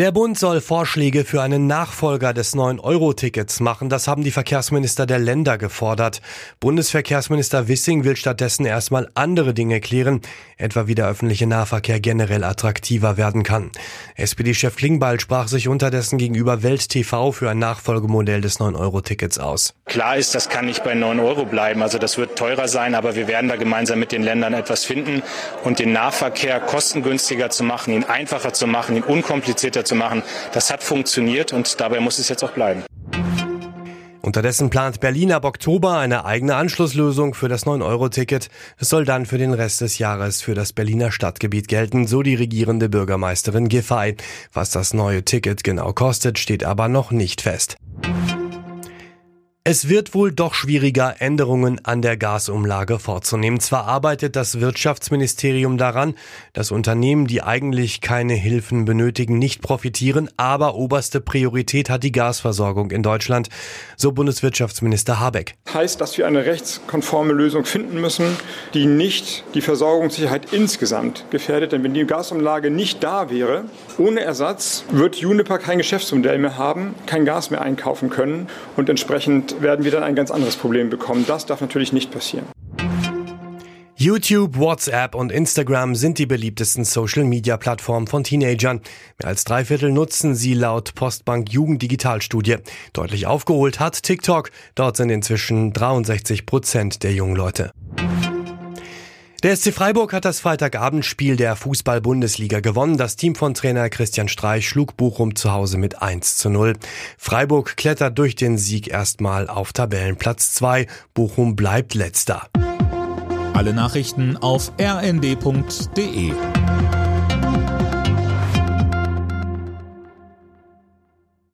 Der Bund soll Vorschläge für einen Nachfolger des 9-Euro-Tickets machen. Das haben die Verkehrsminister der Länder gefordert. Bundesverkehrsminister Wissing will stattdessen erstmal andere Dinge klären, etwa wie der öffentliche Nahverkehr generell attraktiver werden kann. SPD-Chef Klingbeil sprach sich unterdessen gegenüber Welt TV für ein Nachfolgemodell des 9-Euro-Tickets aus. Klar ist, das kann nicht bei 9 Euro bleiben. Also das wird teurer sein, aber wir werden da gemeinsam mit den Ländern etwas finden und den Nahverkehr kostengünstiger zu machen, ihn einfacher zu machen, ihn unkomplizierter zu machen. Das hat funktioniert und dabei muss es jetzt auch bleiben. Unterdessen plant Berlin ab Oktober eine eigene Anschlusslösung für das 9-Euro-Ticket. Es soll dann für den Rest des Jahres für das Berliner Stadtgebiet gelten, so die regierende Bürgermeisterin Giffey. Was das neue Ticket genau kostet, steht aber noch nicht fest. Es wird wohl doch schwieriger, Änderungen an der Gasumlage vorzunehmen. Zwar arbeitet das Wirtschaftsministerium daran, dass Unternehmen, die eigentlich keine Hilfen benötigen, nicht profitieren, aber oberste Priorität hat die Gasversorgung in Deutschland, so Bundeswirtschaftsminister Habeck. Heißt, dass wir eine rechtskonforme Lösung finden müssen, die nicht die Versorgungssicherheit insgesamt gefährdet. Denn wenn die Gasumlage nicht da wäre, ohne Ersatz, wird Juniper kein Geschäftsmodell mehr haben, kein Gas mehr einkaufen können und entsprechend werden wir dann ein ganz anderes Problem bekommen. Das darf natürlich nicht passieren. YouTube, WhatsApp und Instagram sind die beliebtesten Social-Media-Plattformen von Teenagern. Mehr als drei Viertel nutzen sie laut Postbank Jugenddigitalstudie. Deutlich aufgeholt hat TikTok. Dort sind inzwischen 63 Prozent der jungen Leute. Der SC Freiburg hat das Freitagabendspiel der Fußball-Bundesliga gewonnen. Das Team von Trainer Christian Streich schlug Bochum zu Hause mit 1 zu 0. Freiburg klettert durch den Sieg erstmal auf Tabellenplatz 2. Bochum bleibt letzter. Alle Nachrichten auf rnd.de